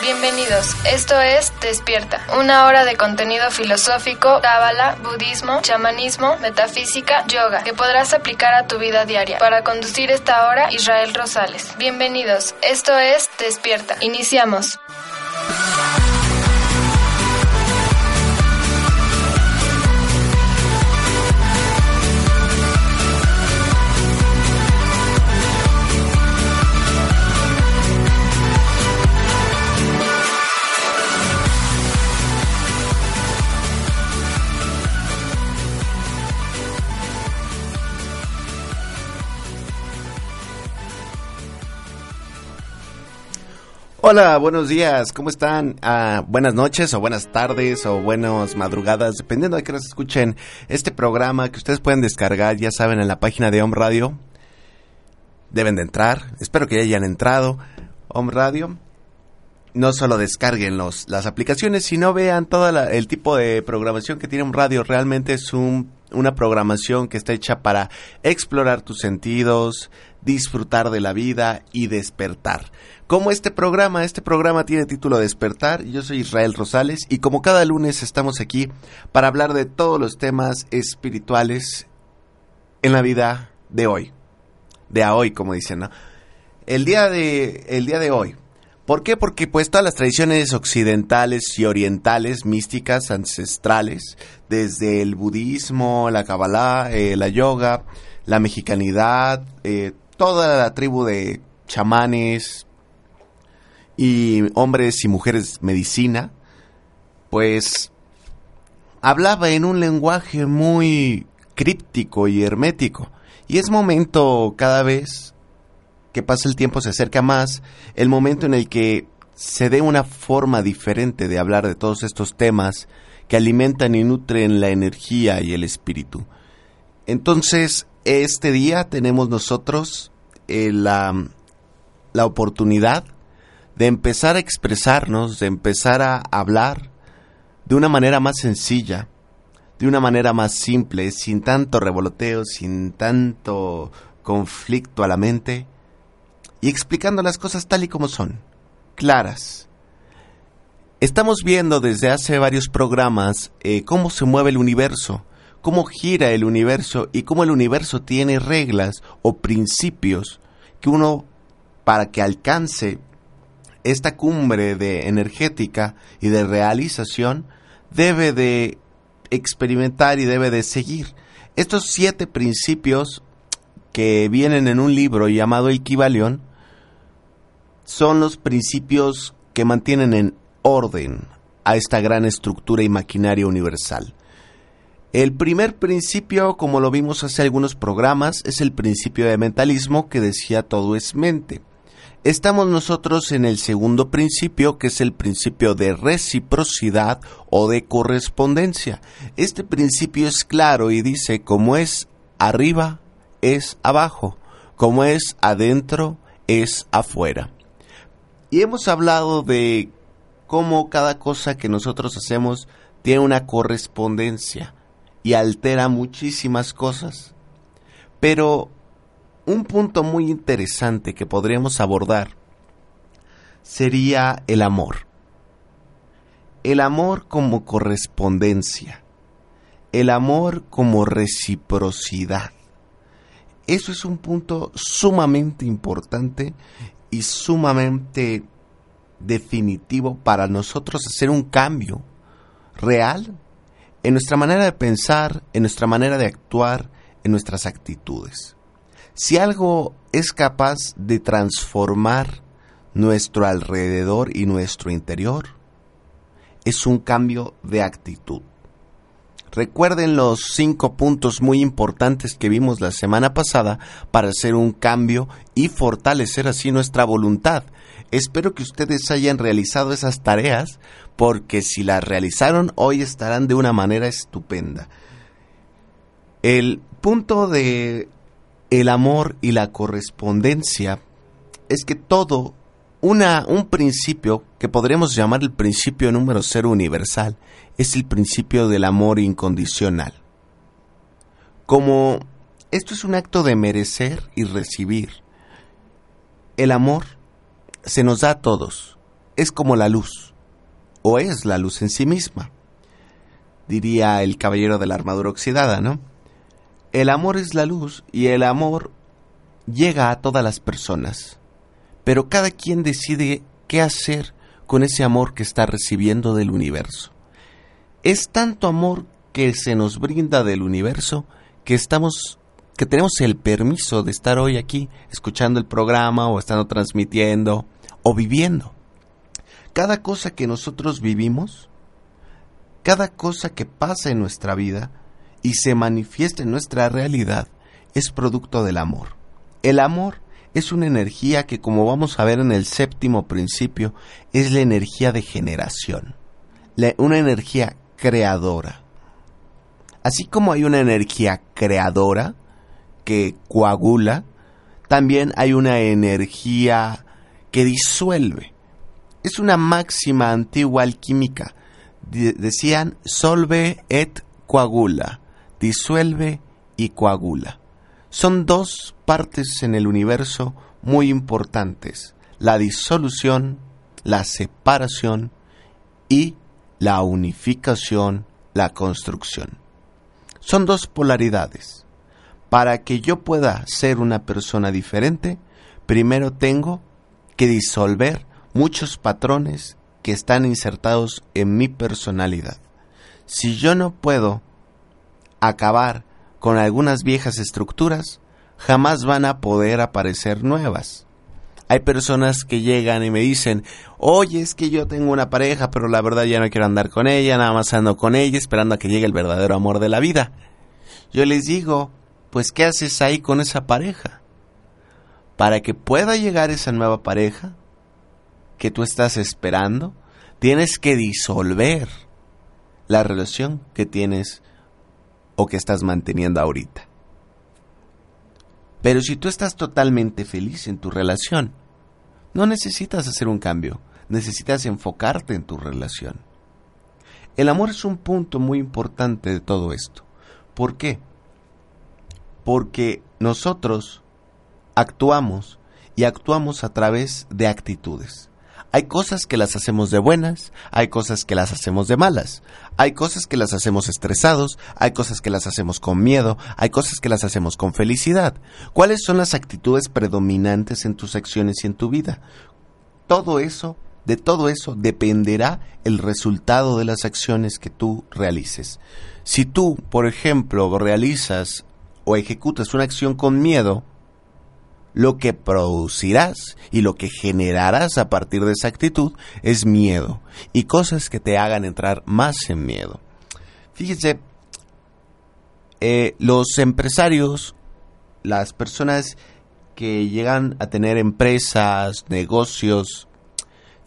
Bienvenidos, esto es Despierta, una hora de contenido filosófico, cábala, budismo, chamanismo, metafísica, yoga, que podrás aplicar a tu vida diaria. Para conducir esta hora, Israel Rosales. Bienvenidos, esto es Despierta. Iniciamos. Hola, buenos días, ¿cómo están? Ah, buenas noches o buenas tardes o buenas madrugadas, dependiendo de que nos escuchen este programa que ustedes pueden descargar, ya saben, en la página de Home Radio. Deben de entrar, espero que ya hayan entrado. Home Radio. No solo descarguen los, las aplicaciones, sino vean todo el tipo de programación que tiene un radio. Realmente es un, una programación que está hecha para explorar tus sentidos, disfrutar de la vida y despertar como este programa. Este programa tiene título Despertar. Yo soy Israel Rosales y como cada lunes estamos aquí para hablar de todos los temas espirituales en la vida de hoy. De a hoy, como dicen, ¿no? El día de, el día de hoy. ¿Por qué? Porque pues todas las tradiciones occidentales y orientales, místicas, ancestrales, desde el budismo, la kabbalah, eh, la yoga, la mexicanidad, eh, toda la tribu de chamanes, y hombres y mujeres medicina, pues hablaba en un lenguaje muy críptico y hermético. Y es momento cada vez que pasa el tiempo se acerca más, el momento en el que se dé una forma diferente de hablar de todos estos temas que alimentan y nutren la energía y el espíritu. Entonces, este día tenemos nosotros eh, la, la oportunidad de empezar a expresarnos, de empezar a hablar de una manera más sencilla, de una manera más simple, sin tanto revoloteo, sin tanto conflicto a la mente, y explicando las cosas tal y como son, claras. Estamos viendo desde hace varios programas eh, cómo se mueve el universo, cómo gira el universo y cómo el universo tiene reglas o principios que uno, para que alcance esta cumbre de energética y de realización debe de experimentar y debe de seguir. Estos siete principios que vienen en un libro llamado El Kibalión son los principios que mantienen en orden a esta gran estructura y maquinaria universal. El primer principio, como lo vimos hace algunos programas, es el principio de mentalismo que decía todo es mente. Estamos nosotros en el segundo principio, que es el principio de reciprocidad o de correspondencia. Este principio es claro y dice, como es arriba, es abajo, como es adentro, es afuera. Y hemos hablado de cómo cada cosa que nosotros hacemos tiene una correspondencia y altera muchísimas cosas. Pero un punto muy interesante que podríamos abordar sería el amor. El amor como correspondencia. El amor como reciprocidad. Eso es un punto sumamente importante y sumamente definitivo para nosotros hacer un cambio real en nuestra manera de pensar, en nuestra manera de actuar, en nuestras actitudes. Si algo es capaz de transformar nuestro alrededor y nuestro interior, es un cambio de actitud. Recuerden los cinco puntos muy importantes que vimos la semana pasada para hacer un cambio y fortalecer así nuestra voluntad. Espero que ustedes hayan realizado esas tareas porque si las realizaron hoy estarán de una manera estupenda. El punto de el amor y la correspondencia es que todo, una, un principio que podríamos llamar el principio número cero universal, es el principio del amor incondicional. Como esto es un acto de merecer y recibir, el amor se nos da a todos. es como la luz, o es la luz en sí misma, diría el caballero de la armadura oxidada, ¿no? El amor es la luz y el amor llega a todas las personas, pero cada quien decide qué hacer con ese amor que está recibiendo del universo. Es tanto amor que se nos brinda del universo que estamos que tenemos el permiso de estar hoy aquí escuchando el programa o estando transmitiendo o viviendo. Cada cosa que nosotros vivimos, cada cosa que pasa en nuestra vida y se manifiesta en nuestra realidad es producto del amor. El amor es una energía que, como vamos a ver en el séptimo principio, es la energía de generación, una energía creadora. Así como hay una energía creadora que coagula, también hay una energía que disuelve. Es una máxima antigua alquímica. decían solve et coagula, disuelve y coagula. Son dos partes en el universo muy importantes, la disolución, la separación y la unificación, la construcción. Son dos polaridades. Para que yo pueda ser una persona diferente, primero tengo que disolver muchos patrones que están insertados en mi personalidad. Si yo no puedo acabar con algunas viejas estructuras, jamás van a poder aparecer nuevas. Hay personas que llegan y me dicen, oye, es que yo tengo una pareja, pero la verdad ya no quiero andar con ella, nada más ando con ella esperando a que llegue el verdadero amor de la vida. Yo les digo, pues ¿qué haces ahí con esa pareja? Para que pueda llegar esa nueva pareja que tú estás esperando, tienes que disolver la relación que tienes o que estás manteniendo ahorita. Pero si tú estás totalmente feliz en tu relación, no necesitas hacer un cambio, necesitas enfocarte en tu relación. El amor es un punto muy importante de todo esto. ¿Por qué? Porque nosotros actuamos y actuamos a través de actitudes. Hay cosas que las hacemos de buenas, hay cosas que las hacemos de malas, hay cosas que las hacemos estresados, hay cosas que las hacemos con miedo, hay cosas que las hacemos con felicidad. ¿Cuáles son las actitudes predominantes en tus acciones y en tu vida? Todo eso, de todo eso dependerá el resultado de las acciones que tú realices. Si tú, por ejemplo, realizas o ejecutas una acción con miedo, lo que producirás y lo que generarás a partir de esa actitud es miedo y cosas que te hagan entrar más en miedo. Fíjense, eh, los empresarios, las personas que llegan a tener empresas, negocios,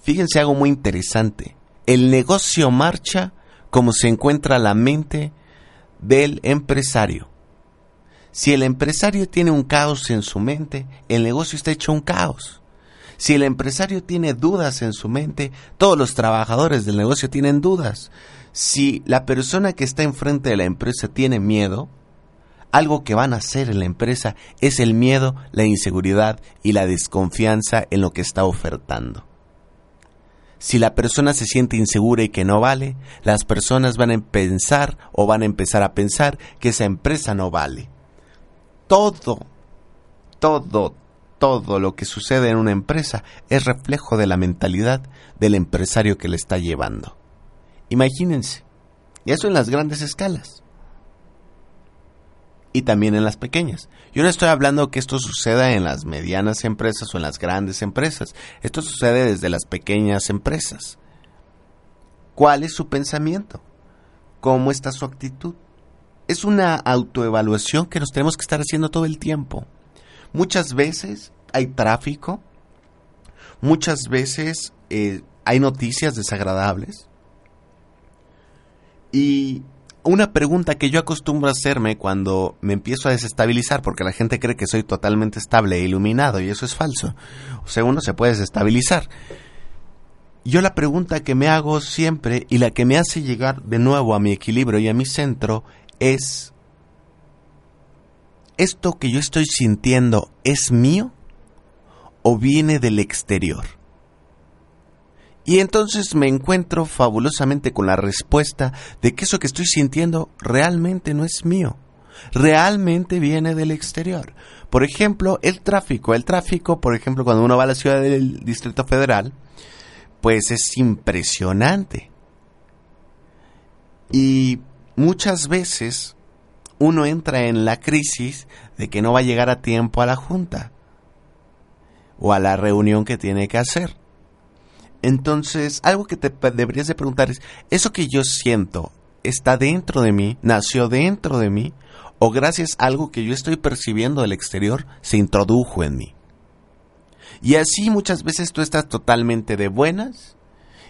fíjense algo muy interesante. El negocio marcha como se encuentra la mente del empresario. Si el empresario tiene un caos en su mente, el negocio está hecho un caos. Si el empresario tiene dudas en su mente, todos los trabajadores del negocio tienen dudas. Si la persona que está enfrente de la empresa tiene miedo, algo que van a hacer en la empresa es el miedo, la inseguridad y la desconfianza en lo que está ofertando. Si la persona se siente insegura y que no vale, las personas van a pensar o van a empezar a pensar que esa empresa no vale todo, todo, todo lo que sucede en una empresa es reflejo de la mentalidad del empresario que le está llevando. Imagínense, y eso en las grandes escalas. Y también en las pequeñas. Yo no estoy hablando que esto suceda en las medianas empresas o en las grandes empresas. Esto sucede desde las pequeñas empresas. ¿Cuál es su pensamiento? ¿Cómo está su actitud? Es una autoevaluación que nos tenemos que estar haciendo todo el tiempo. Muchas veces hay tráfico, muchas veces eh, hay noticias desagradables. Y una pregunta que yo acostumbro a hacerme cuando me empiezo a desestabilizar, porque la gente cree que soy totalmente estable e iluminado, y eso es falso. O sea, uno se puede desestabilizar. Yo la pregunta que me hago siempre y la que me hace llegar de nuevo a mi equilibrio y a mi centro es, ¿esto que yo estoy sintiendo es mío o viene del exterior? Y entonces me encuentro fabulosamente con la respuesta de que eso que estoy sintiendo realmente no es mío, realmente viene del exterior. Por ejemplo, el tráfico. El tráfico, por ejemplo, cuando uno va a la ciudad del Distrito Federal, pues es impresionante. Y muchas veces uno entra en la crisis de que no va a llegar a tiempo a la junta o a la reunión que tiene que hacer. Entonces, algo que te deberías de preguntar es, ¿eso que yo siento está dentro de mí, nació dentro de mí, o gracias a algo que yo estoy percibiendo del exterior se introdujo en mí? Y así muchas veces tú estás totalmente de buenas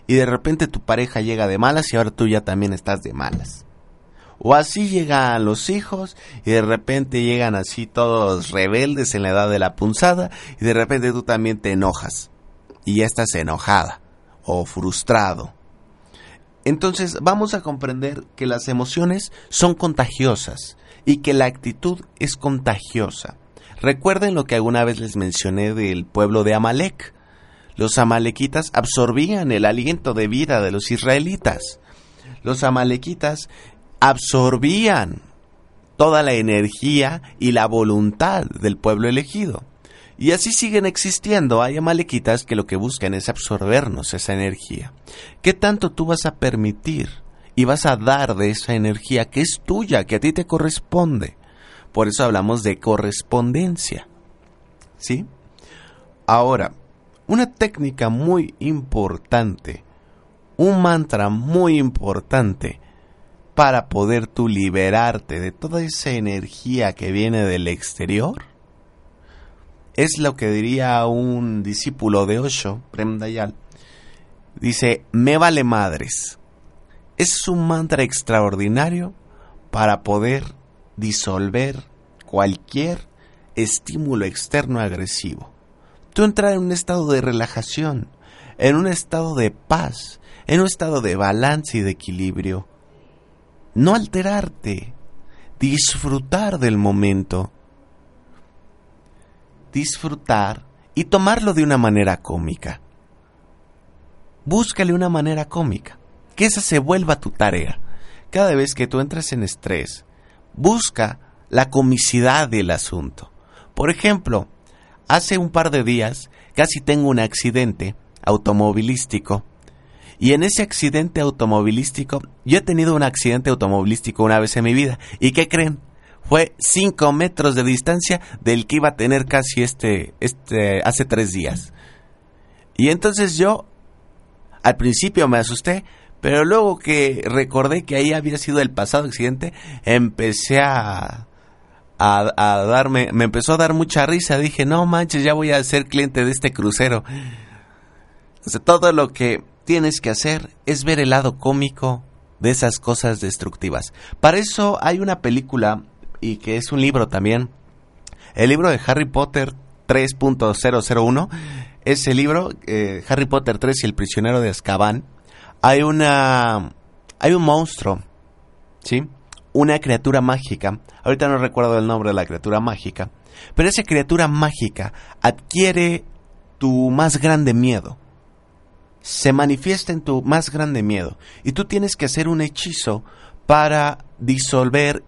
y de repente tu pareja llega de malas y ahora tú ya también estás de malas. O así llegan los hijos y de repente llegan así todos rebeldes en la edad de la punzada y de repente tú también te enojas y ya estás enojada o frustrado. Entonces vamos a comprender que las emociones son contagiosas y que la actitud es contagiosa. Recuerden lo que alguna vez les mencioné del pueblo de Amalek. Los amalequitas absorbían el aliento de vida de los israelitas. Los amalequitas absorbían toda la energía y la voluntad del pueblo elegido. Y así siguen existiendo. Hay amalequitas que lo que buscan es absorbernos esa energía. ¿Qué tanto tú vas a permitir y vas a dar de esa energía que es tuya, que a ti te corresponde? Por eso hablamos de correspondencia. ¿Sí? Ahora, una técnica muy importante, un mantra muy importante para poder tú liberarte de toda esa energía que viene del exterior, es lo que diría un discípulo de Osho, Prem Dayal. Dice, me vale madres. Es un mantra extraordinario para poder disolver cualquier estímulo externo agresivo. Tú entrar en un estado de relajación, en un estado de paz, en un estado de balance y de equilibrio. No alterarte, disfrutar del momento, disfrutar y tomarlo de una manera cómica. Búscale una manera cómica, que esa se vuelva tu tarea. Cada vez que tú entres en estrés, busca la comicidad del asunto. Por ejemplo, hace un par de días casi tengo un accidente automovilístico. Y en ese accidente automovilístico, yo he tenido un accidente automovilístico una vez en mi vida. ¿Y qué creen? Fue cinco metros de distancia del que iba a tener casi este, este, hace tres días. Y entonces yo, al principio me asusté, pero luego que recordé que ahí había sido el pasado accidente, empecé a, a, darme, me empezó a dar mucha risa. Dije, no manches, ya voy a ser cliente de este crucero. todo lo que tienes que hacer es ver el lado cómico de esas cosas destructivas. Para eso hay una película y que es un libro también. El libro de Harry Potter 3.001. Ese libro, eh, Harry Potter 3 y el prisionero de Azkaban hay una hay un monstruo, ¿sí? Una criatura mágica. Ahorita no recuerdo el nombre de la criatura mágica, pero esa criatura mágica adquiere tu más grande miedo. Se manifiesta en tu más grande miedo y tú tienes que hacer un hechizo para disolver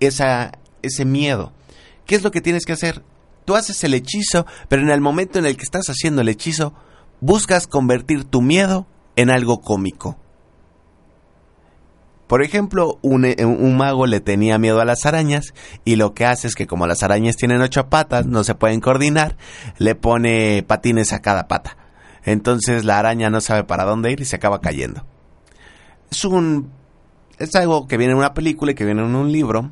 esa, ese miedo. ¿Qué es lo que tienes que hacer? Tú haces el hechizo, pero en el momento en el que estás haciendo el hechizo, buscas convertir tu miedo en algo cómico. Por ejemplo, eh, un, mago le tenía miedo a las arañas y lo que hace es que como las arañas tienen ocho patas, no se pueden coordinar, le pone patines a cada pata. Entonces la araña no sabe para dónde ir y se acaba cayendo. Es un... es algo que viene en una película y que viene en un libro,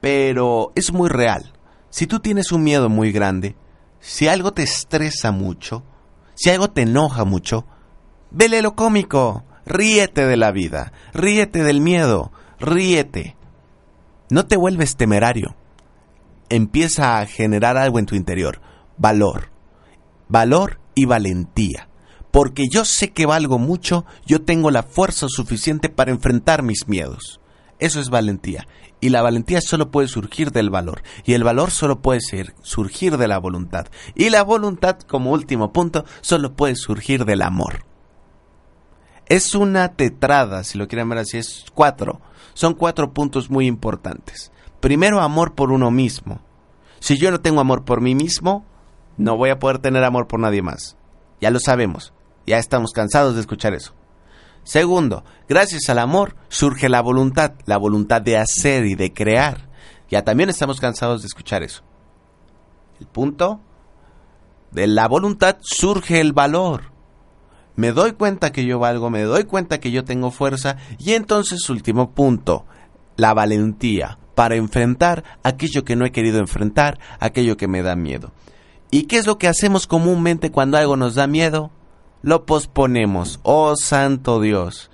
pero es muy real. Si tú tienes un miedo muy grande, si algo te estresa mucho, si algo te enoja mucho, Vele lo cómico, ríete de la vida, ríete del miedo, ríete. No te vuelves temerario. Empieza a generar algo en tu interior, valor, valor y valentía. Porque yo sé que valgo mucho, yo tengo la fuerza suficiente para enfrentar mis miedos. Eso es valentía. Y la valentía solo puede surgir del valor. Y el valor solo puede ser, surgir de la voluntad. Y la voluntad, como último punto, solo puede surgir del amor. Es una tetrada, si lo quieren ver así, es cuatro. Son cuatro puntos muy importantes. Primero, amor por uno mismo. Si yo no tengo amor por mí mismo, no voy a poder tener amor por nadie más. Ya lo sabemos. Ya estamos cansados de escuchar eso. Segundo, gracias al amor surge la voluntad, la voluntad de hacer y de crear. Ya también estamos cansados de escuchar eso. El punto, de la voluntad surge el valor. Me doy cuenta que yo valgo, me doy cuenta que yo tengo fuerza y entonces último punto, la valentía para enfrentar aquello que no he querido enfrentar, aquello que me da miedo. ¿Y qué es lo que hacemos comúnmente cuando algo nos da miedo? Lo posponemos. Oh santo Dios.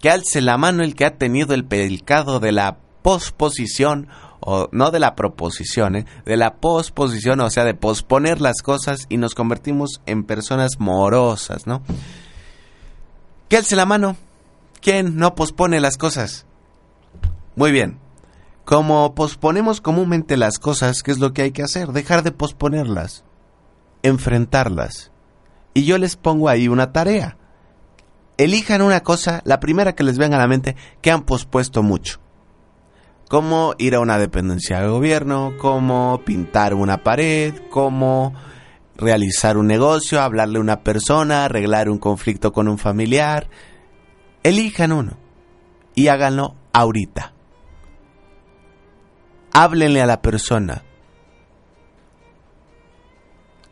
Que alce la mano el que ha tenido el pecado de la posposición, o no de la proposición, ¿eh? de la posposición, o sea, de posponer las cosas y nos convertimos en personas morosas, ¿no? Que alce la mano. ¿Quién no pospone las cosas? Muy bien. Como posponemos comúnmente las cosas, ¿qué es lo que hay que hacer? Dejar de posponerlas, enfrentarlas. Y yo les pongo ahí una tarea. Elijan una cosa, la primera que les venga a la mente, que han pospuesto mucho. Como ir a una dependencia del gobierno, como pintar una pared, como realizar un negocio, hablarle a una persona, arreglar un conflicto con un familiar. Elijan uno y háganlo ahorita háblenle a la persona.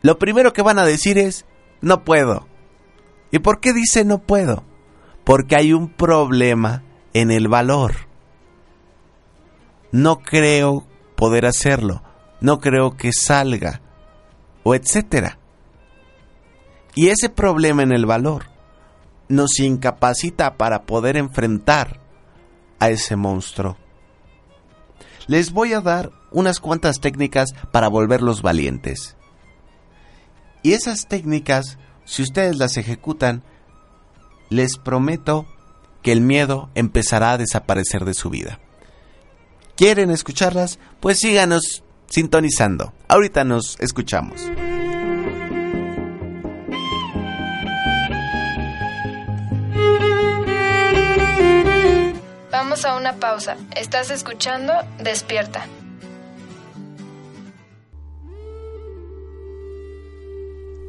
Lo primero que van a decir es, no puedo. ¿Y por qué dice no puedo? Porque hay un problema en el valor. No creo poder hacerlo, no creo que salga, o etcétera. Y ese problema en el valor nos incapacita para poder enfrentar a ese monstruo les voy a dar unas cuantas técnicas para volverlos valientes. Y esas técnicas, si ustedes las ejecutan, les prometo que el miedo empezará a desaparecer de su vida. ¿Quieren escucharlas? Pues síganos sintonizando. Ahorita nos escuchamos. Vamos a una pausa. Estás escuchando Despierta.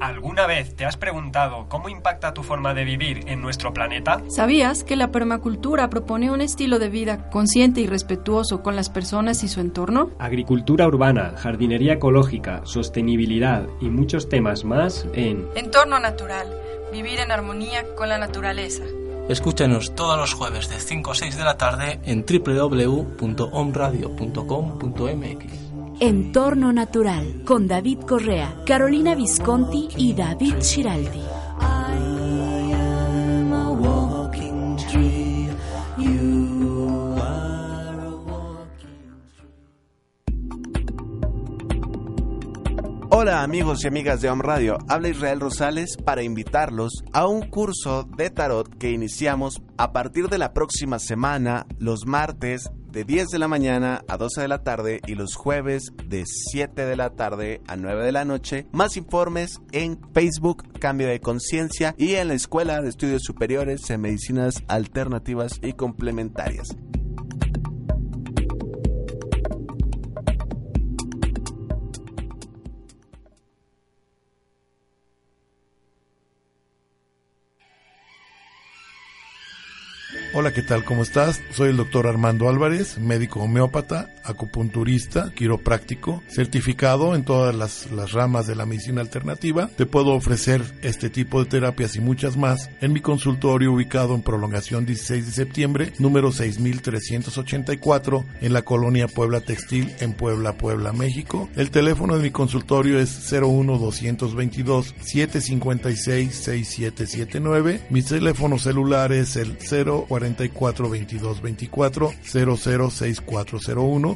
¿Alguna vez te has preguntado cómo impacta tu forma de vivir en nuestro planeta? ¿Sabías que la permacultura propone un estilo de vida consciente y respetuoso con las personas y su entorno? Agricultura urbana, jardinería ecológica, sostenibilidad y muchos temas más en Entorno natural, vivir en armonía con la naturaleza. Escúchanos todos los jueves de 5 a 6 de la tarde en www.omradio.com.mx. Entorno Natural con David Correa, Carolina Visconti y David Giraldi. Hola amigos y amigas de Home Radio, habla Israel Rosales para invitarlos a un curso de tarot que iniciamos a partir de la próxima semana, los martes de 10 de la mañana a 12 de la tarde y los jueves de 7 de la tarde a 9 de la noche. Más informes en Facebook Cambio de Conciencia y en la Escuela de Estudios Superiores en Medicinas Alternativas y Complementarias. Hola, ¿qué tal? ¿Cómo estás? Soy el doctor Armando Álvarez, médico homeópata, acupunturista, quiropráctico, certificado en todas las, ramas de la medicina alternativa. Te puedo ofrecer este tipo de terapias y muchas más en mi consultorio ubicado en Prolongación 16 de septiembre, número 6384, en la colonia Puebla Textil, en Puebla, Puebla, México. El teléfono de mi consultorio es 01222 756 6779. Mi teléfono celular es el 040 44 22 24 006401.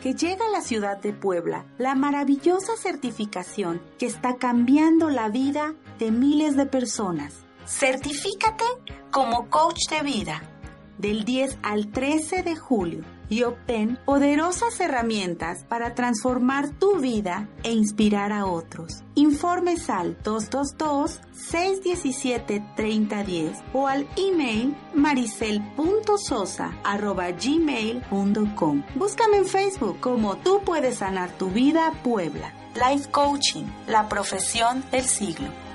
que llega a la ciudad de Puebla la maravillosa certificación que está cambiando la vida de miles de personas. Certifícate como coach de vida del 10 al 13 de julio y obtén poderosas herramientas para transformar tu vida e inspirar a otros. Informes al 222-617-3010 o al email maricel.sosa.gmail.com. Búscame en Facebook como Tú puedes sanar tu vida Puebla. Life Coaching, la profesión del siglo.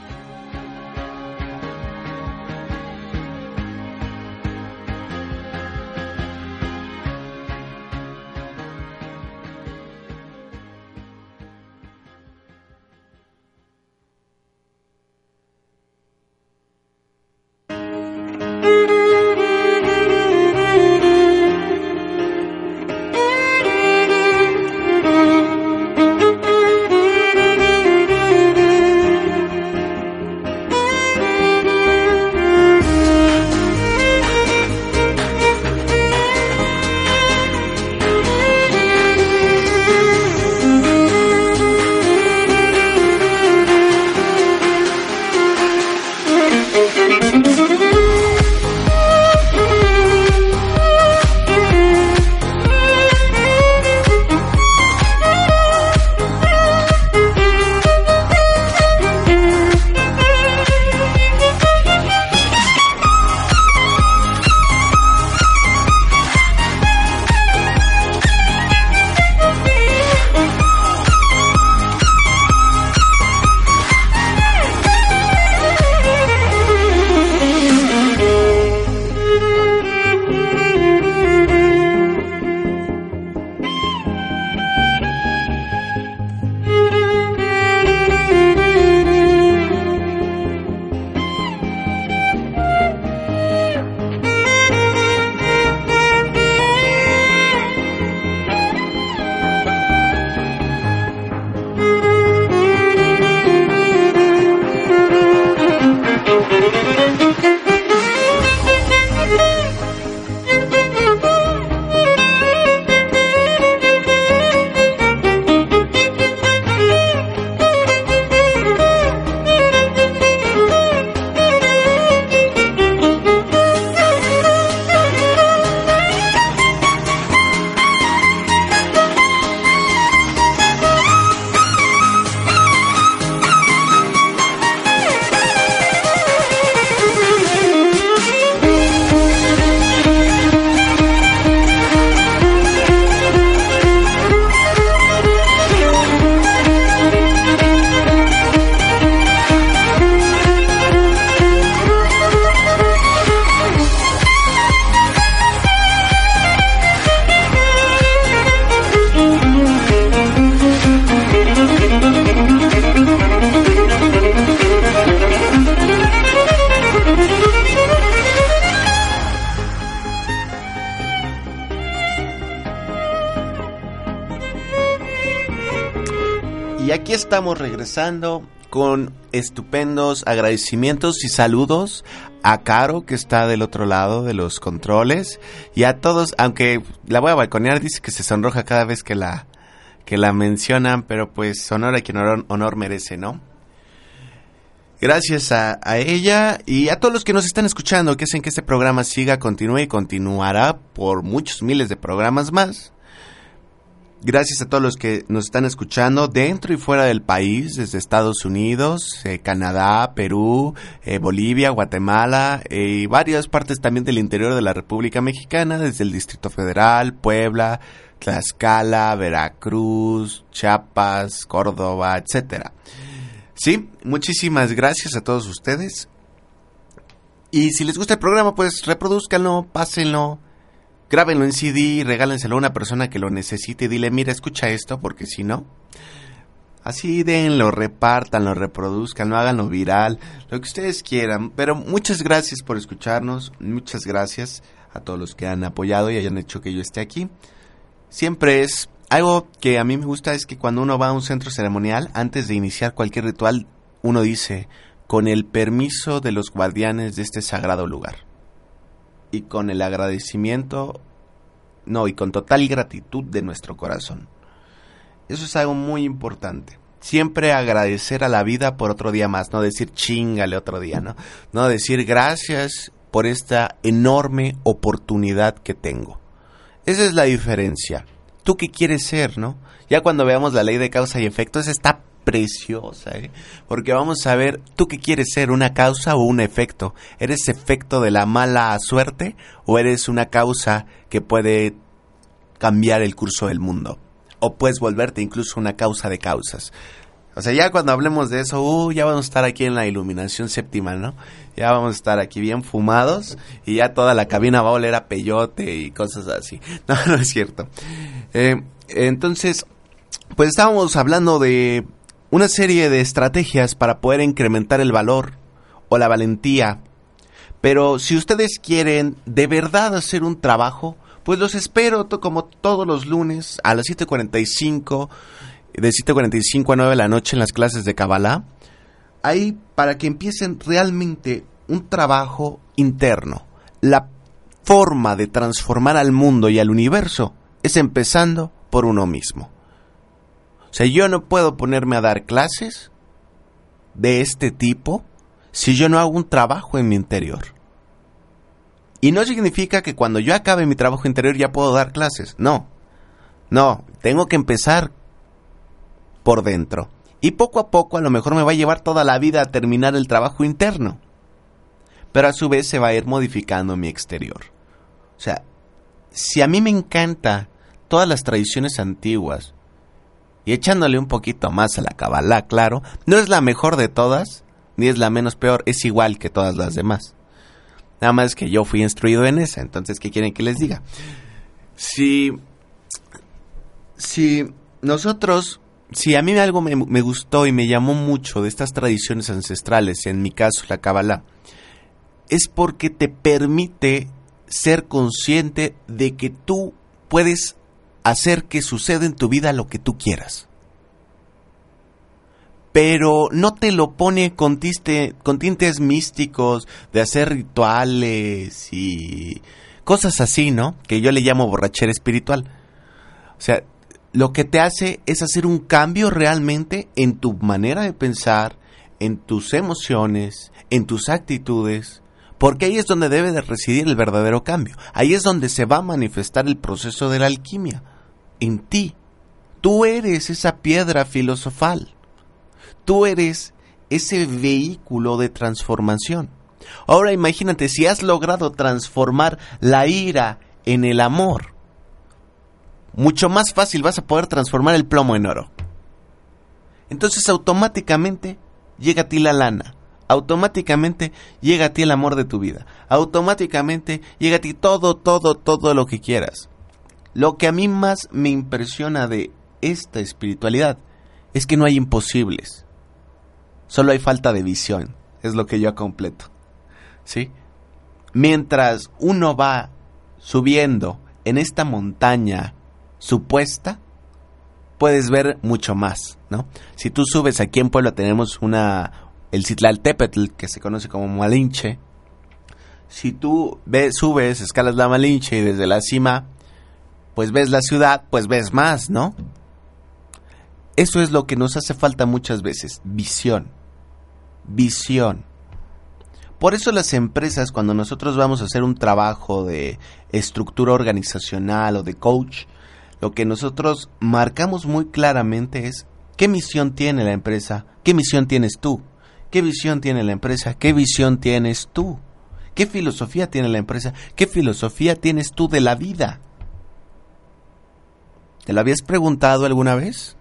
Estamos regresando con estupendos agradecimientos y saludos a Caro que está del otro lado de los controles y a todos, aunque la voy a balconear, dice que se sonroja cada vez que la que la mencionan, pero pues honor a quien honor, merece, ¿no? Gracias a, a, ella y a todos los que nos están escuchando, que hacen que este programa siga, continúe y continuará por muchos miles de programas más. Gracias a todos los que nos están escuchando dentro y fuera del país, desde Estados Unidos, eh, Canadá, Perú, eh, Bolivia, Guatemala eh, y varias partes también del interior de la República Mexicana, desde el Distrito Federal, Puebla, Tlaxcala, Veracruz, Chiapas, Córdoba, etcétera. Sí, muchísimas gracias a todos ustedes. Y si les gusta el programa, pues reproduzcanlo, pásenlo, grábenlo en CD, regálenselo a una persona que lo necesite y dile, mira, escucha esto, porque si no, así denlo, repártanlo, reproduzcanlo, háganlo viral, lo que ustedes quieran. Pero muchas gracias por escucharnos, muchas gracias a todos los que han apoyado y hayan hecho que yo esté aquí. Siempre es algo que a mí me gusta es que cuando uno va a un centro ceremonial, antes de iniciar cualquier ritual, uno dice, con el permiso de los guardianes de este sagrado lugar y con el agradecimiento, no, y con total gratitud de nuestro corazón. Eso es algo muy importante. Siempre agradecer a la vida por otro día más, no decir chingale otro día, ¿no? No decir gracias por esta enorme oportunidad que tengo. Esa es la diferencia. ¿Tú qué quieres ser, no? Ya cuando veamos la ley de causa y efecto, esa está preciosa, ¿eh? Porque vamos a ver, ¿tú qué quieres ser? ¿Una causa o un efecto? ¿Eres efecto de la mala suerte o eres una causa que puede cambiar el curso del mundo? O puedes volverte incluso una causa de causas. O sea, ya cuando hablemos de eso, uh, ya vamos a estar aquí en la iluminación séptima, ¿no? Ya vamos a estar aquí bien fumados y ya toda la cabina va a oler a peyote y cosas así. No, no es cierto. Eh, entonces, pues estábamos hablando de una serie de estrategias para poder incrementar el valor o la valentía. Pero si ustedes quieren de verdad hacer un trabajo, pues los espero como todos los lunes a las 7.45, de 7.45 a 9 de la noche en las clases de Kabbalah. Ahí para que empiecen realmente un trabajo interno. La forma de transformar al mundo y al universo es empezando por uno mismo. Sea, yo no puedo ponerme a dar clases de este tipo si yo no hago un trabajo en mi interior. Y no significa que cuando yo acabe mi trabajo interior ya puedo dar clases. No. No, tengo que empezar por dentro. Y poco a poco a lo mejor me va a llevar toda la vida a terminar el trabajo interno. Pero a su vez se va a ir modificando mi exterior. O sea, si a mí me encanta todas las tradiciones antiguas, y echándole un poquito más a la Kabbalah, claro, no es la mejor de todas, ni es la menos peor, es igual que todas las demás. Nada más que yo fui instruido en esa, entonces, ¿qué quieren que les diga? Si, si nosotros, si a mí algo me, gustó y me llamó mucho de estas tradiciones ancestrales, en mi caso la Kabbalah, es porque te permite ser consciente de que tú puedes hacer que suceda en tu vida lo que tú quieras. Pero no te lo pone con, tintes místicos de hacer rituales y cosas así, ¿no? Que yo le llamo borrachera espiritual. O sea, lo que te hace es hacer un cambio realmente en tu manera de pensar, en tus emociones, en tus actitudes, porque ahí es donde debe de residir el verdadero cambio. Ahí es donde se va a manifestar el proceso de la alquimia en ti. Tú eres esa piedra filosofal. Tú eres ese vehículo de transformación. Ahora imagínate si has logrado transformar la ira en el amor. Mucho más fácil vas a poder transformar el plomo en oro. Entonces automáticamente llega a ti la lana. Automáticamente llega a ti el amor de tu vida. Automáticamente llega a ti todo, todo, todo lo que quieras. Lo que a mí más me impresiona de esta espiritualidad es que no hay imposibles. Solo hay falta de visión. Es lo que yo completo. ¿Sí? Mientras uno va subiendo en esta montaña supuesta, puedes ver mucho más, ¿no? Si tú subes aquí en Puebla tenemos una el Tepetl, que se conoce como Malinche. Si tú ves, subes, escalas la Malinche y desde la cima pues ves la ciudad, pues ves más, ¿no? Eso es lo que nos hace falta muchas veces, visión. Visión. Por eso las empresas, cuando nosotros vamos a hacer un trabajo de estructura organizacional o de coach, lo que nosotros marcamos muy claramente es qué misión tiene la empresa, qué misión tienes tú, qué visión tiene la empresa, qué visión tienes tú, qué filosofía tiene la empresa, qué filosofía tienes tú de la vida. ¿Te lo habías preguntado alguna vez?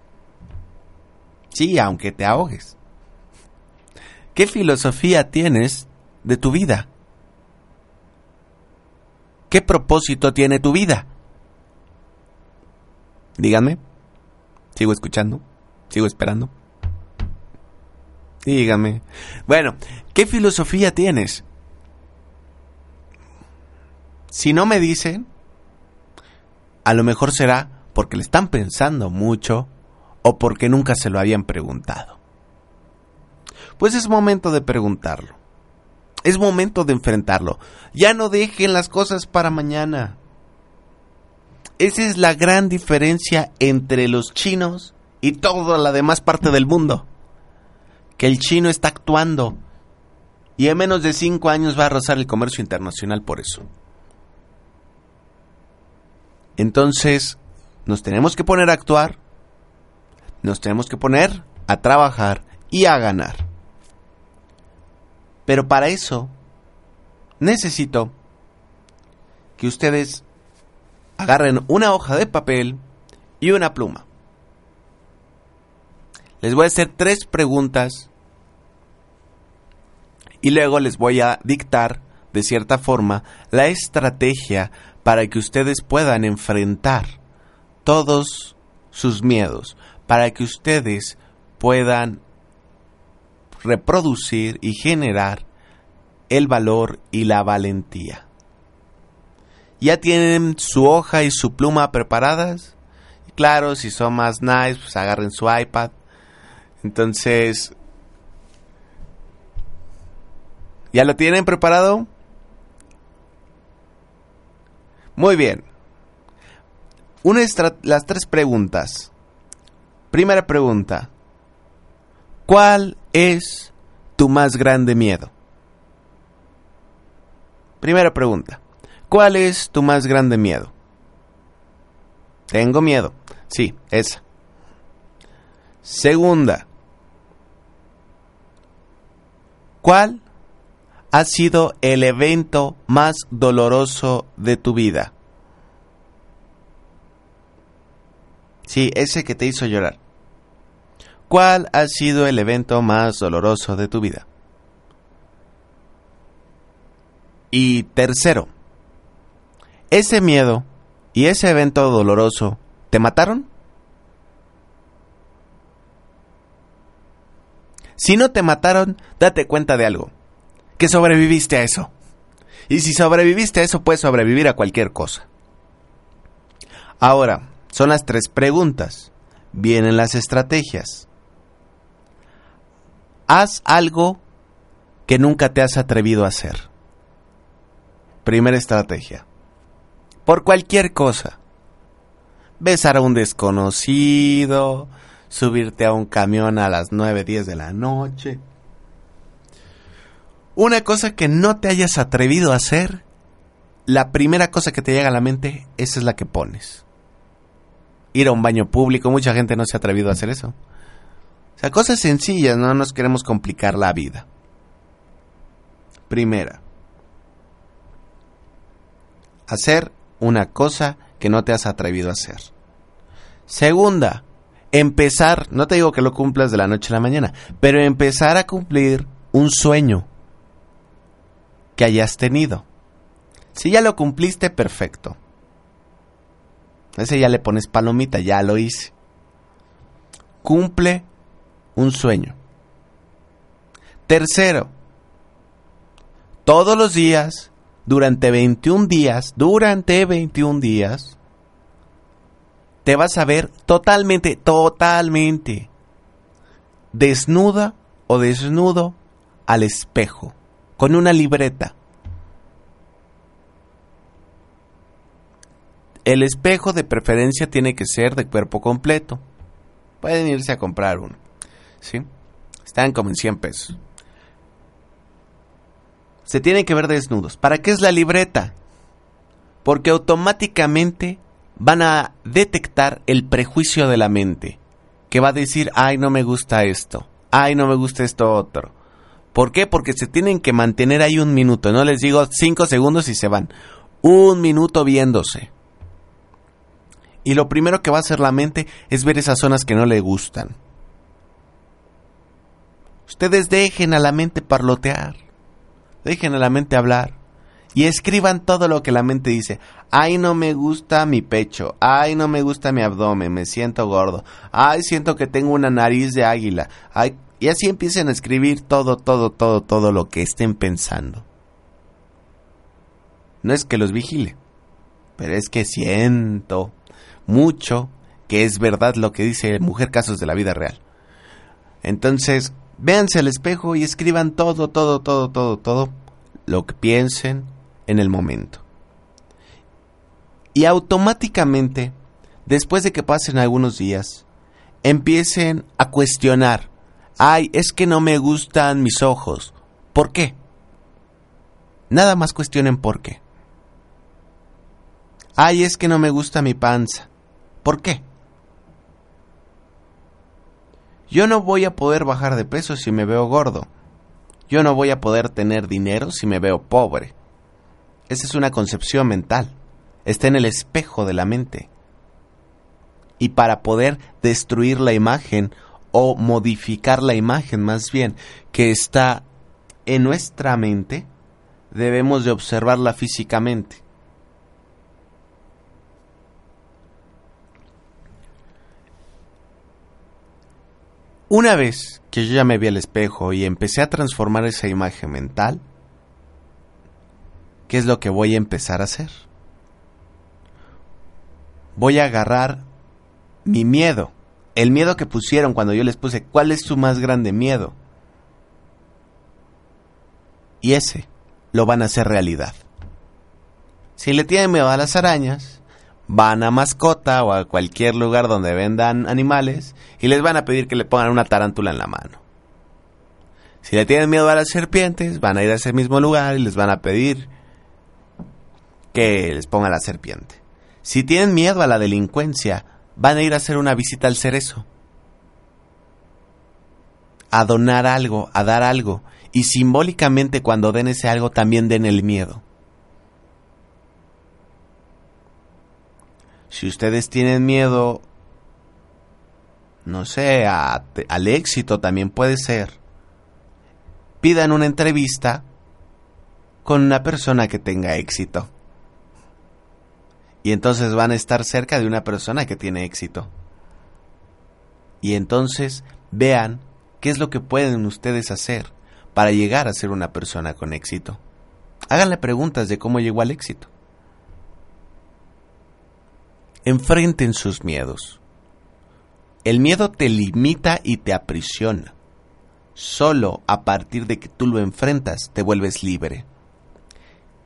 Sí, aunque te ahogues. ¿Qué filosofía tienes de tu vida? ¿Qué propósito tiene tu vida? Díganme. Sigo escuchando. Sigo esperando. Díganme. Bueno, ¿qué filosofía tienes? Si no me dicen, a lo mejor será porque le están pensando mucho o porque nunca se lo habían preguntado. Pues es momento de preguntarlo. Es momento de enfrentarlo. Ya no dejen las cosas para mañana. Esa es la gran diferencia entre los chinos y toda la demás parte del mundo. Que el chino está actuando. Y en menos de cinco años va a rozar el comercio internacional por eso. Entonces, nos tenemos que poner a actuar, nos tenemos que poner a trabajar y a ganar. Pero para eso, necesito que ustedes agarren una hoja de papel y una pluma. Les voy a hacer tres preguntas y luego les voy a dictar, de cierta forma, la estrategia para que ustedes puedan enfrentar todos sus miedos, para que ustedes puedan reproducir y generar el valor y la valentía. ¿Ya tienen su hoja y su pluma preparadas? Claro, si son más nice, pues agarren su iPad. Entonces, ¿ya lo tienen preparado? Muy bien. Una las tres preguntas. Primera pregunta. ¿Cuál es tu más grande miedo? Primera pregunta. ¿Cuál es tu más grande miedo? Tengo miedo. Sí, esa. Segunda. ¿Cuál ha sido el evento más doloroso de tu vida? Sí, ese que te hizo llorar. ¿Cuál ha sido el evento más doloroso de tu vida? Y tercero, ¿ese miedo y ese evento doloroso te mataron? Si no te mataron, date cuenta de algo que sobreviviste a eso. Y si sobreviviste a eso, puedes sobrevivir a cualquier cosa. Ahora, son las tres preguntas. Vienen las estrategias. Haz algo que nunca te has atrevido a hacer. Primera estrategia. Por cualquier cosa. Besar a un desconocido, subirte a un camión a las 9, 10 de la noche, una cosa que no te hayas atrevido a hacer, la primera cosa que te llega a la mente, esa es la que pones. Ir a un baño público, mucha gente no se ha atrevido a hacer eso. O sea, cosas sencillas, no nos queremos complicar la vida. Primera, hacer una cosa que no te has atrevido a hacer. Segunda, empezar, no te digo que lo cumplas de la noche a la mañana, pero empezar a cumplir un sueño que hayas tenido. Si ya lo cumpliste, perfecto. Ese ya le pones palomita, ya lo hice. Cumple un sueño. Tercero, todos los días, durante 21 días, durante 21 días, te vas a ver totalmente, totalmente desnuda o desnudo al espejo con una libreta. El espejo de preferencia tiene que ser de cuerpo completo. Pueden irse a comprar uno. ¿Sí? Están como en 100 pesos. Se tienen que ver desnudos. ¿Para qué es la libreta? Porque automáticamente van a detectar el prejuicio de la mente. Que va a decir, ay, no me gusta esto. Ay, no me gusta esto otro ¿Por qué? Porque se tienen que mantener ahí un minuto. No les digo cinco segundos y se van. Un minuto viéndose. Y lo primero que va a hacer la mente es ver esas zonas que no le gustan. Ustedes dejen a la mente parlotear. Dejen a la mente hablar. Y escriban todo lo que la mente dice. Ay, no me gusta mi pecho. Ay, no me gusta mi abdomen. Me siento gordo. Ay, siento que tengo una nariz de águila. Ay, y así empiecen a escribir todo, todo, todo, todo lo que estén pensando. No es que los vigile, pero es que siento mucho que es verdad lo que dice Mujer Casos de la Vida Real. Entonces, véanse al espejo y escriban todo, todo, todo, todo, todo lo que piensen en el momento. Y automáticamente, después de que pasen algunos días, empiecen a cuestionar, ay, es que no me gustan mis ojos. ¿Por qué? Nada más cuestionen por qué. Ay, es que no me gusta mi panza. ¿Por qué? Yo no voy a poder bajar de peso si me veo gordo. Yo no voy a poder tener dinero si me veo pobre. Esa es una concepción mental. Está en el espejo de la mente. Y para poder destruir la imagen o modificar la imagen más bien que está en nuestra mente, debemos de observarla físicamente. Una vez que yo ya me vi al espejo y empecé a transformar esa imagen mental, ¿qué es lo que voy a empezar a hacer? Voy a agarrar mi miedo, el miedo que pusieron cuando yo les puse, ¿cuál es su más grande miedo? Y ese lo van a hacer realidad. Si le tienen miedo a las arañas, van a mascota o a cualquier lugar donde vendan animales y les van a pedir que le pongan una tarántula en la mano. Si le tienen miedo a las serpientes, van a ir a ese mismo lugar y les van a pedir que les pongan la serpiente. Si tienen miedo a la delincuencia, van a ir a hacer una visita al cerezo. A donar algo, a dar algo. Y simbólicamente cuando den ese algo también den el miedo. Si ustedes tienen miedo, no sé, al éxito también puede ser, pidan una entrevista con una persona que tenga éxito. Y entonces van a estar cerca de una persona que tiene éxito. Y entonces vean qué es lo que pueden ustedes hacer para llegar a ser una persona con éxito. Háganle preguntas de cómo llegó al éxito. Enfrenten sus miedos. El miedo te limita y te aprisiona. Solo a partir de que tú lo enfrentas te vuelves libre.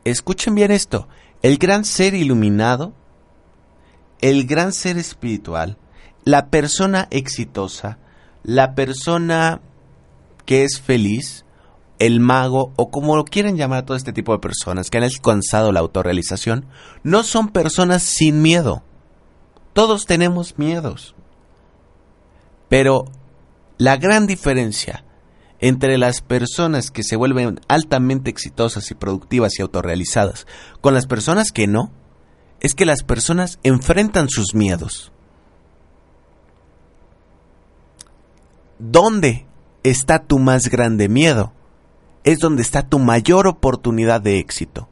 Escuchen bien esto. El gran ser iluminado, el gran ser espiritual, la persona exitosa, la persona que es feliz, el mago o como lo quieren llamar a todo este tipo de personas que han alcanzado la autorrealización, no son personas sin miedo. Todos tenemos miedos. Pero la gran diferencia entre las personas que se vuelven altamente exitosas y productivas y autorrealizadas con las personas que no, es que las personas enfrentan sus miedos. ¿Dónde está tu más grande miedo? Es donde está tu mayor oportunidad de éxito.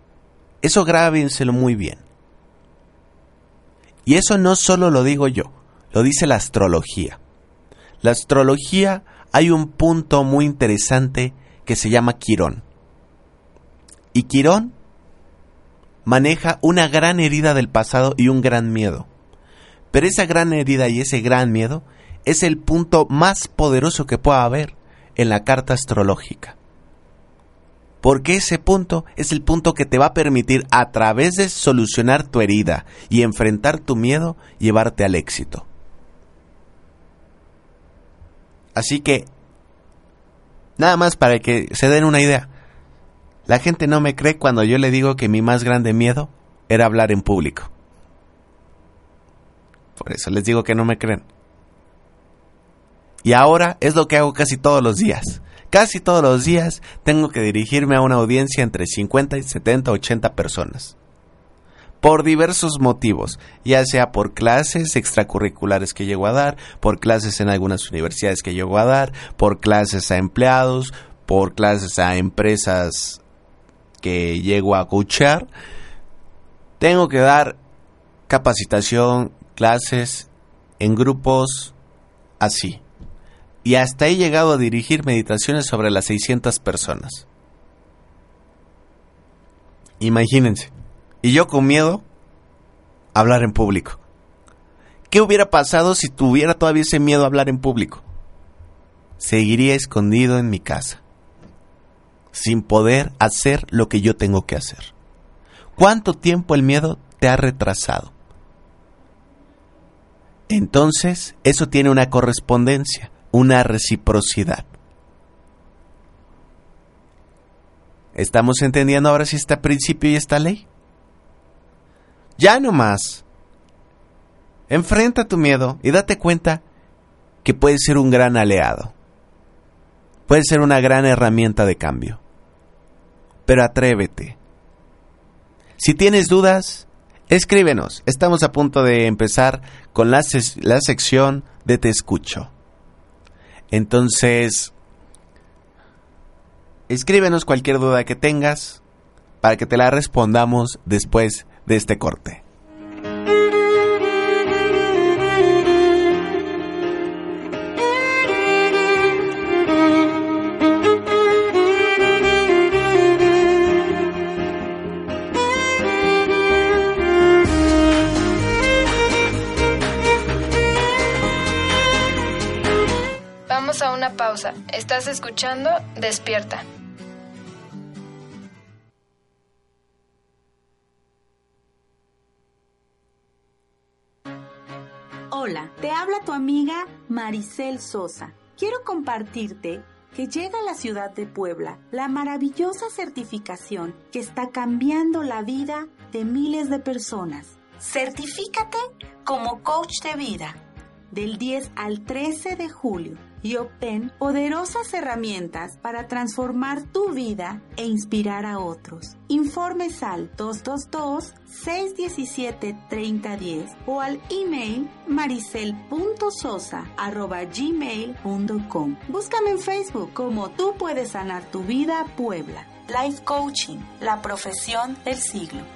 Eso grábenselo muy bien. Y eso no solo lo digo yo, lo dice la astrología. La astrología hay un punto muy interesante que se llama Quirón. Y Quirón maneja una gran herida del pasado y un gran miedo. Pero esa gran herida y ese gran miedo es el punto más poderoso que pueda haber en la carta astrológica porque ese punto es el punto que te va a permitir a través de solucionar tu herida y enfrentar tu miedo, llevarte al éxito. Así que, nada más para que se den una idea, la gente no me cree cuando yo le digo que mi más grande miedo era hablar en público. Por eso les digo que no me creen. Y ahora es lo que hago casi todos los días. Casi todos los días tengo que dirigirme a una audiencia entre 50 y 70, 80 personas. Por diversos motivos, ya sea por clases extracurriculares que llego a dar, por clases en algunas universidades que llego a dar, por clases a empleados, por clases a empresas que llego a coachar. Tengo que dar capacitación, clases en grupos así y hasta he llegado a dirigir meditaciones sobre las 600 personas. Imagínense. Y yo con miedo hablar en público. ¿Qué hubiera pasado si tuviera todavía ese miedo a hablar en público? Seguiría escondido en mi casa. sin poder hacer lo que yo tengo que hacer. ¿Cuánto tiempo el miedo te ha retrasado? Entonces, eso tiene una correspondencia, una reciprocidad. ¿Estamos entendiendo ahora si está principio y esta ley? Ya no más. Enfrenta tu miedo y date cuenta que puede ser un gran aliado. Puede ser una gran herramienta de cambio. Pero atrévete. Si tienes dudas, escríbenos. Estamos a punto de empezar con la, la sección de Te escucho. Entonces, escríbenos cualquier duda que tengas para que te la respondamos después de este corte. Vamos a una pausa. Estás escuchando Despierta. Habla tu amiga Maricel Sosa. Quiero compartirte que llega a la ciudad de Puebla la maravillosa certificación que está cambiando la vida de miles de personas. Certifícate como coach de vida del 10 al 13 de julio y obtén poderosas herramientas para transformar tu vida e inspirar a otros. Informes al 222-617-3010 o al email maricel.sosa.gmail.com. Búscame en Facebook como Tú puedes sanar tu vida Puebla. Life Coaching, la profesión del siglo.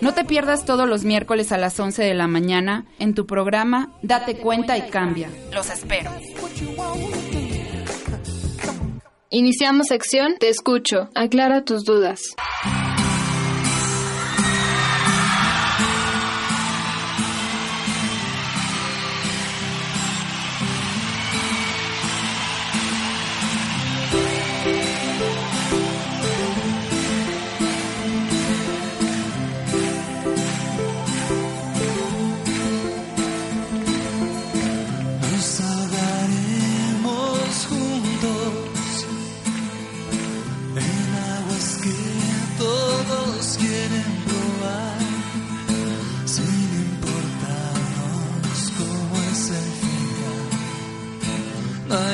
No te pierdas todos los miércoles a las 11 de la mañana en tu programa Date cuenta y cambia. Los espero. Iniciamos sección Te escucho. Aclara tus dudas.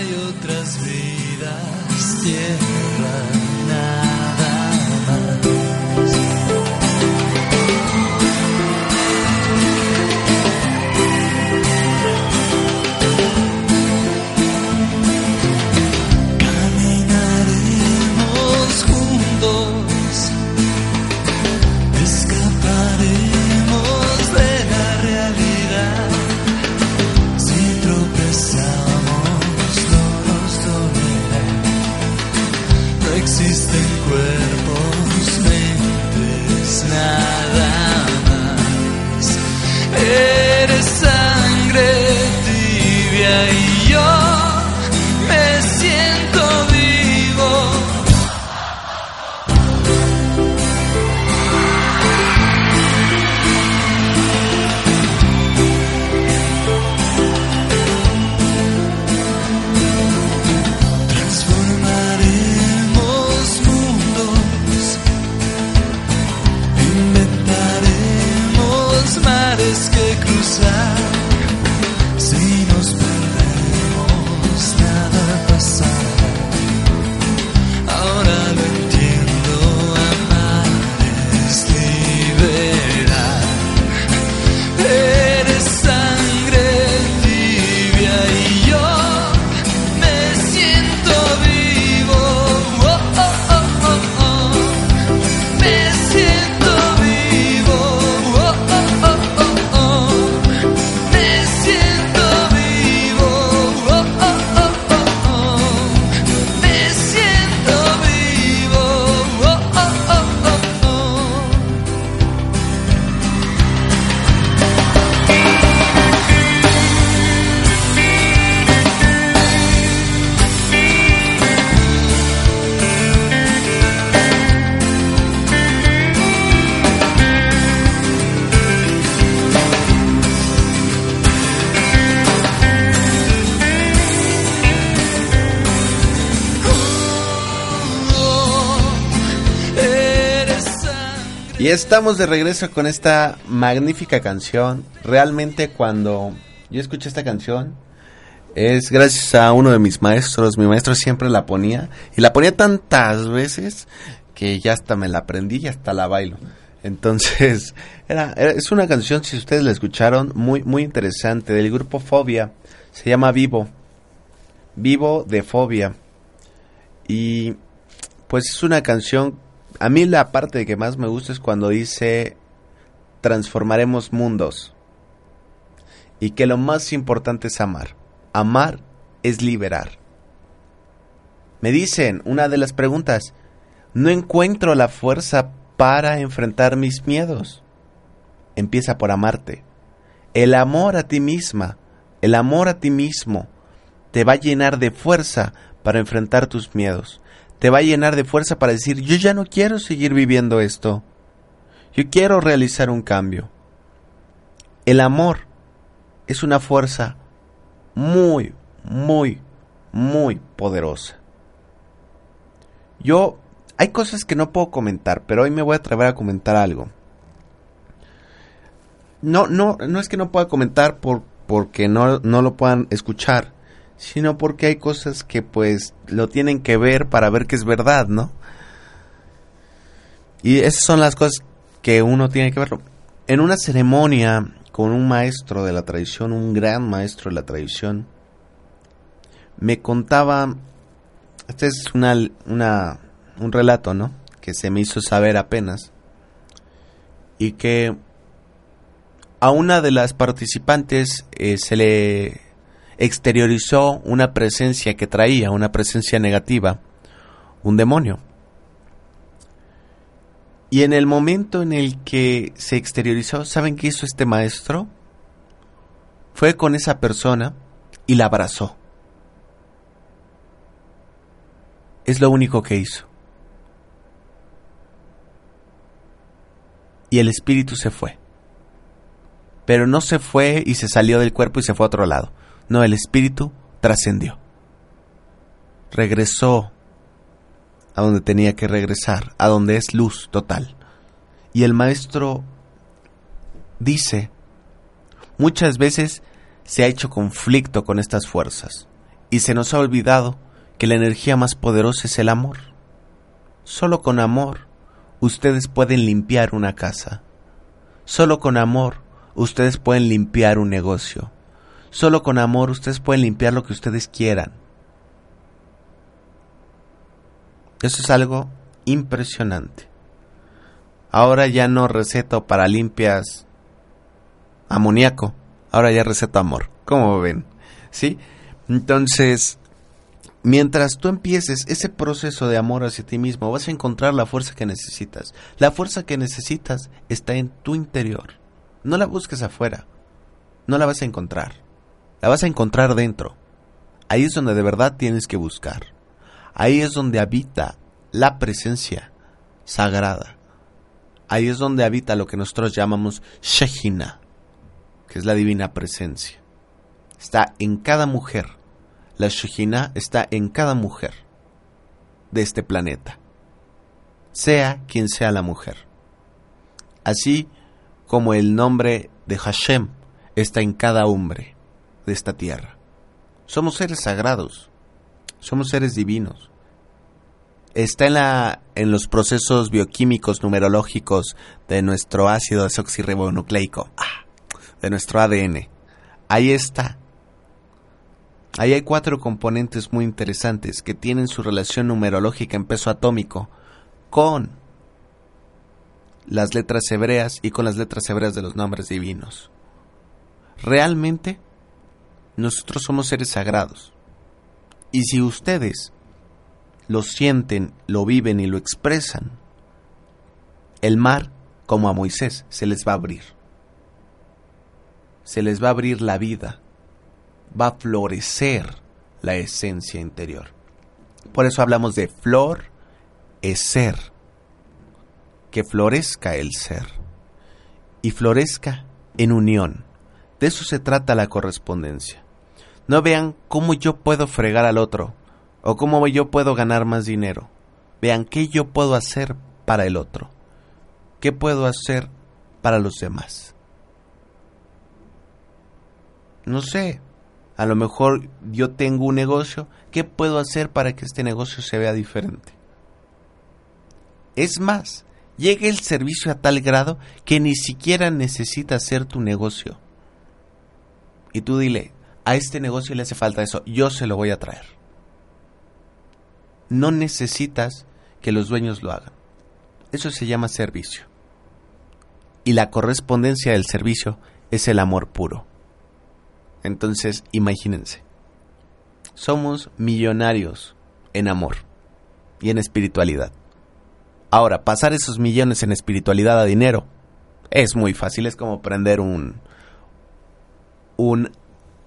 Hay otras vidas, tierra, estamos de regreso con esta magnífica canción. Realmente cuando yo escuché esta canción es gracias a uno de mis maestros. Mi maestro siempre la ponía y la ponía tantas veces que ya hasta me la aprendí y hasta la bailo. Entonces, era, era- es una canción, si ustedes la escucharon, muy, muy interesante, del grupo Fobia. Se llama Vivo. Vivo de Fobia. Y pues es una canción, a mí la parte que más me gusta es cuando dice transformaremos mundos. Y que lo más importante es amar. Amar es liberar. Me dicen, una de las preguntas, no encuentro la fuerza para enfrentar mis miedos. Empieza por amarte. El amor a ti misma, el amor a ti mismo, te va a llenar de fuerza para enfrentar tus miedos. Te va a llenar de fuerza para decir, yo ya no quiero seguir viviendo esto. Yo quiero realizar un cambio. El amor es una fuerza muy, muy, muy poderosa. Yo, hay cosas que no puedo comentar, pero hoy me voy a atrever a comentar algo. No, no, no es que no pueda comentar por, porque no, no lo puedan escuchar, sino porque hay cosas que pues lo tienen que ver para ver que es verdad, ¿no? Y esas son las cosas que uno tiene que verlo. En una ceremonia con un maestro de la tradición, un gran maestro de la tradición, me contaba, este es una, una, un relato, ¿no? Que se me hizo saber apenas, y que a una de las participantes eh, se le exteriorizó una presencia que traía, una presencia negativa, un demonio. Y en el momento en el que se exteriorizó, ¿saben qué hizo este maestro? Fue con esa persona y la abrazó. Es lo único que hizo. Y el espíritu se fue. Pero no se fue y se salió del cuerpo y se fue a otro lado. No, el espíritu trascendió. Regresó a donde tenía que regresar, a donde es luz total. Y el maestro dice, muchas veces se ha hecho conflicto con estas fuerzas y se nos ha olvidado que la energía más poderosa es el amor. Solo con amor ustedes pueden limpiar una casa. Solo con amor ustedes pueden limpiar un negocio. Solo con amor ustedes pueden limpiar lo que ustedes quieran. Eso es algo impresionante. Ahora ya no receto para limpias amoníaco. Ahora ya receto amor. ¿Cómo ven? ¿Sí? Entonces, mientras tú empieces ese proceso de amor hacia ti mismo, vas a encontrar la fuerza que necesitas. La fuerza que necesitas está en tu interior. No la busques afuera. No la vas a encontrar. La vas a encontrar dentro. Ahí es donde de verdad tienes que buscar. Ahí es donde habita la presencia sagrada. Ahí es donde habita lo que nosotros llamamos Shekhinah, que es la divina presencia. Está en cada mujer. La Shekhinah está en cada mujer de este planeta, sea quien sea la mujer. Así como el nombre de Hashem está en cada hombre de esta tierra. Somos seres sagrados, somos seres divinos. Está en, la, en los procesos bioquímicos numerológicos de nuestro ácido desoxirribonucleico, ah, de nuestro ADN. Ahí está. Ahí hay cuatro componentes muy interesantes que tienen su relación numerológica en peso atómico con las letras hebreas y con las letras hebreas de los nombres divinos. Realmente, nosotros somos seres sagrados. Y si ustedes lo sienten, lo viven y lo expresan, el mar, como a Moisés, se les va a abrir. Se les va a abrir la vida. Va a florecer la esencia interior. Por eso hablamos de flor, es ser. Que florezca el ser. Y florezca en unión. De eso se trata la correspondencia. No vean cómo yo puedo fregar al otro o cómo yo puedo ganar más dinero. Vean qué yo puedo hacer para el otro. ¿qué puedo hacer para los demás? No sé, a lo mejor yo tengo un negocio, ¿qué puedo hacer para que este negocio se vea diferente? Es más, llega el servicio a tal grado que ni siquiera necesita hacer tu negocio. Y tú dile, a este negocio le hace falta eso, yo se lo voy a traer. No necesitas que los dueños lo hagan. Eso se llama servicio. Y la correspondencia del servicio es el amor puro. Entonces, imagínense. Somos millonarios en amor y en espiritualidad. Ahora, pasar esos millones en espiritualidad a dinero es muy fácil, es como prender un, un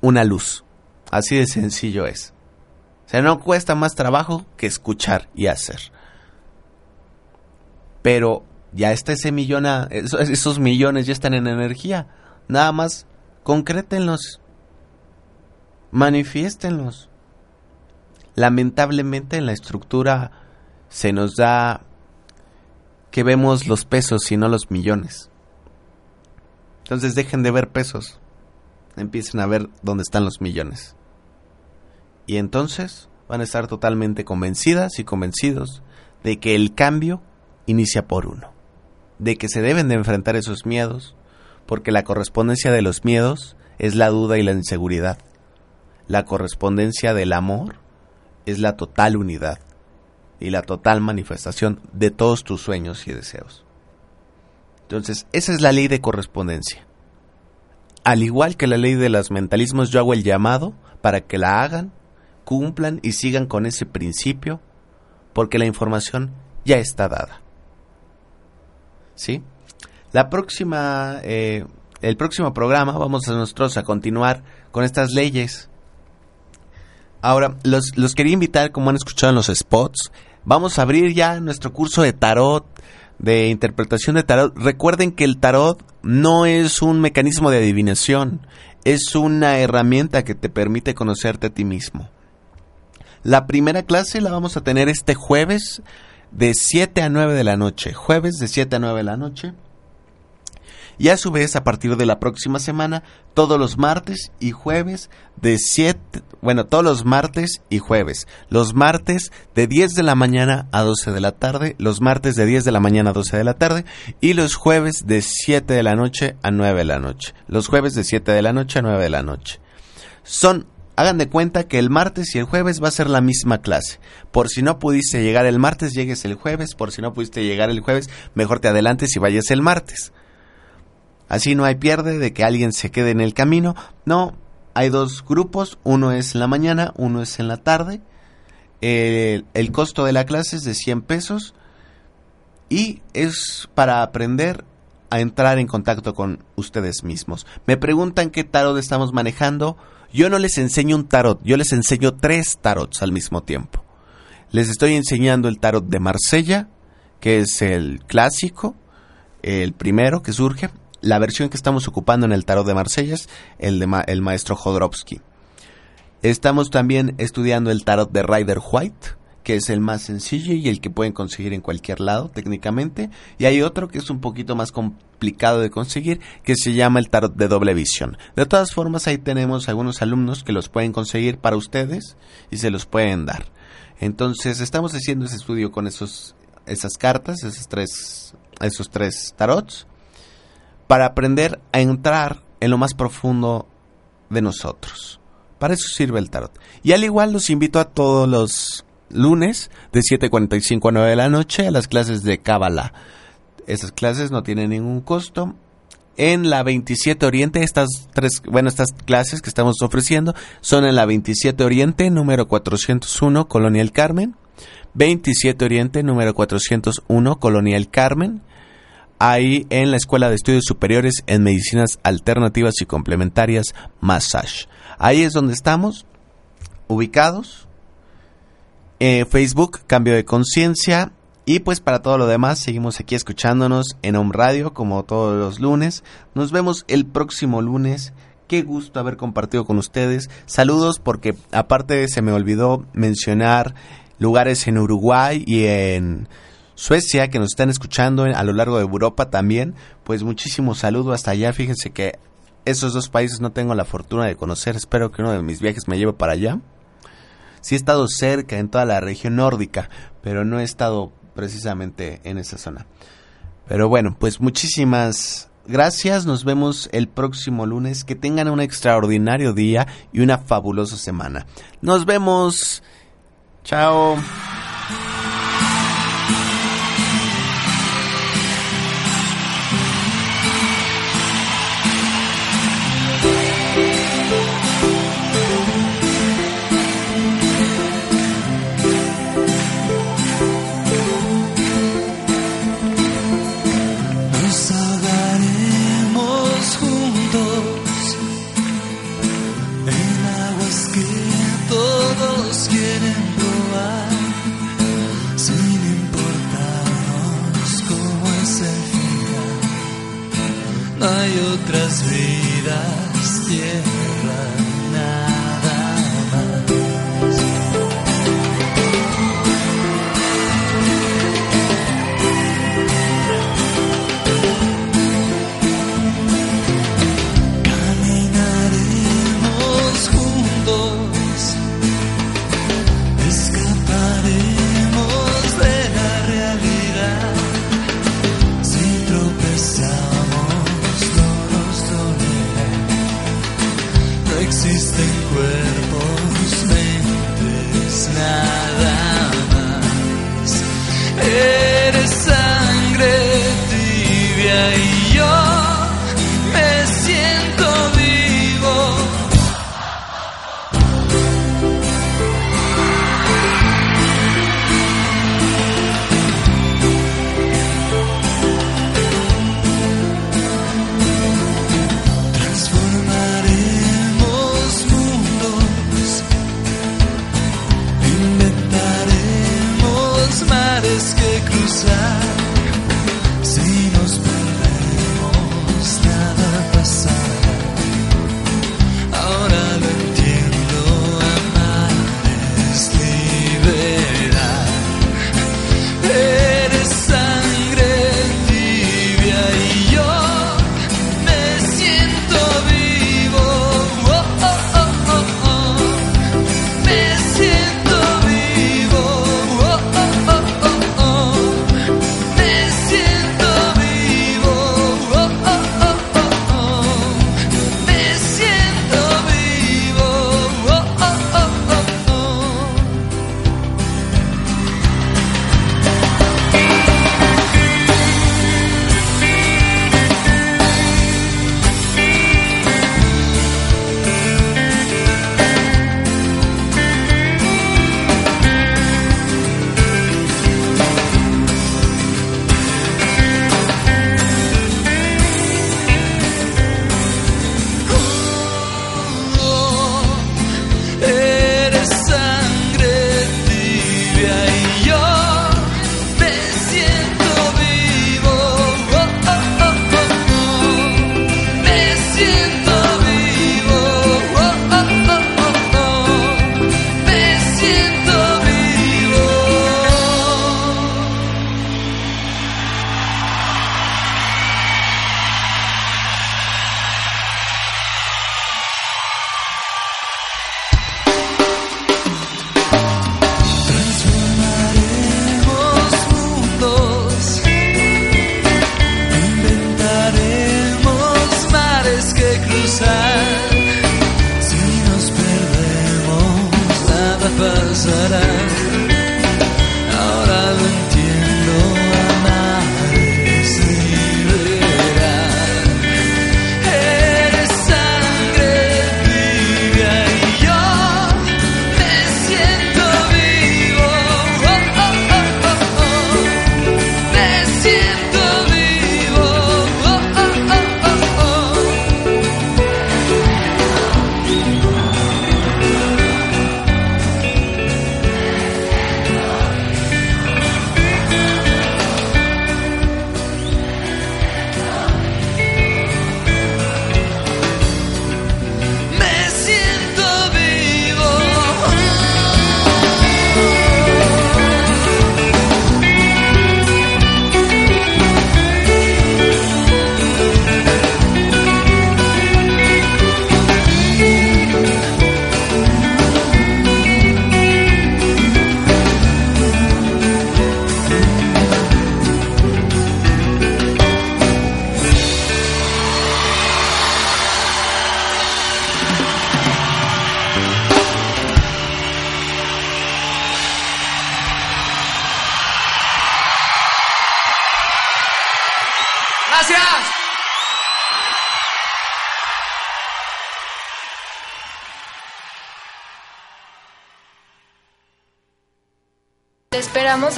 una luz. Así de sencillo es. O sea, no cuesta más trabajo que escuchar y hacer. Pero ya está ese millón, esos millones ya están en energía. Nada más concrétenlos. Manifiéstenlos. Lamentablemente en la estructura se nos da que vemos los pesos y no los millones. Entonces dejen de ver pesos. Empiecen a ver dónde están los millones. Y entonces van a estar totalmente convencidas y convencidos de que el cambio inicia por uno. De que se deben de enfrentar esos miedos, porque la correspondencia de los miedos es la duda y la inseguridad. La correspondencia del amor es la total unidad y la total manifestación de todos tus sueños y deseos. Entonces, esa es la ley de correspondencia. Al igual que la ley de los mentalismos, yo hago el llamado para que la hagan, cumplan y sigan con ese principio, porque la información ya está dada. ¿Sí? La próxima, eh, el próximo programa vamos a nosotros a continuar con estas leyes Ahora, los, los quería invitar, como han escuchado en los spots, vamos a abrir ya nuestro curso de tarot, de interpretación de tarot. Recuerden que el tarot no es un mecanismo de adivinación, es una herramienta que te permite conocerte a ti mismo. La primera clase la vamos a tener este jueves de 7 a 9 de la noche. Jueves de 7 a 9 de la noche y a su vez a partir de la próxima semana todos los martes y jueves de 7, bueno, todos los martes y jueves. Los martes de 10 de la mañana a 12 de la tarde, los martes de 10 de la mañana a 12 de la tarde y los jueves de 7 de la noche a 9 de la noche. Los jueves de 7 de la noche a 9 de la noche. Son Hagan de cuenta que el martes y el jueves va a ser la misma clase. Por si no pudiste llegar el martes, llegues el jueves. Por si no pudiste llegar el jueves, mejor te adelantes y vayas el martes. Así no hay pierde de que alguien se quede en el camino. No, hay dos grupos, uno es en la mañana, uno es en la tarde. El, el costo de la clase es de 100 pesos y es para aprender a entrar en contacto con ustedes mismos. Me preguntan qué tarot estamos manejando. Yo no les enseño un tarot, yo les enseño tres tarots al mismo tiempo. Les estoy enseñando el tarot de Marsella, que es el clásico, el primero que surge la versión que estamos ocupando en el tarot de Marsella es el de el maestro Jodorowsky. Estamos también estudiando el tarot de Rider White, que es el más sencillo y el que pueden conseguir en cualquier lado técnicamente. Y hay otro que es un poquito más complicado de conseguir, que se llama el tarot de doble visión. De todas formas, ahí tenemos algunos alumnos que los pueden conseguir para ustedes y se los pueden dar. Entonces, estamos haciendo ese estudio con esos, esas cartas, esos tres, esos tres tarots para aprender a entrar en lo más profundo de nosotros. Para eso sirve el tarot. Y al igual los invito a todos los lunes de 7.45 a 9 de la noche a las clases de Kabbalah. Esas clases no tienen ningún costo. En la 27 Oriente, estas tres, bueno, estas clases que estamos ofreciendo son en la 27 Oriente, número 401, Colonial Carmen. 27 Oriente, número 401, Colonial Carmen ahí en la Escuela de Estudios Superiores en Medicinas Alternativas y Complementarias Massage. Ahí es donde estamos ubicados. Eh, Facebook, Cambio de Conciencia. Y pues para todo lo demás, seguimos aquí escuchándonos en Home Radio como todos los lunes. Nos vemos el próximo lunes. Qué gusto haber compartido con ustedes. Saludos porque aparte se me olvidó mencionar lugares en Uruguay y en Suecia, que nos están escuchando a lo largo de Europa también, pues muchísimo saludo hasta allá. Fíjense que esos dos países no tengo la fortuna de conocer. Espero que uno de mis viajes me lleve para allá. Sí he estado cerca en toda la región nórdica, pero no he estado precisamente en esa zona. Pero bueno, pues muchísimas gracias. Nos vemos el próximo lunes. Que tengan un extraordinario día y una fabulosa semana. Nos vemos. Chao.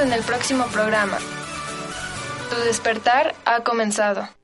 En el próximo programa. Tu despertar ha comenzado.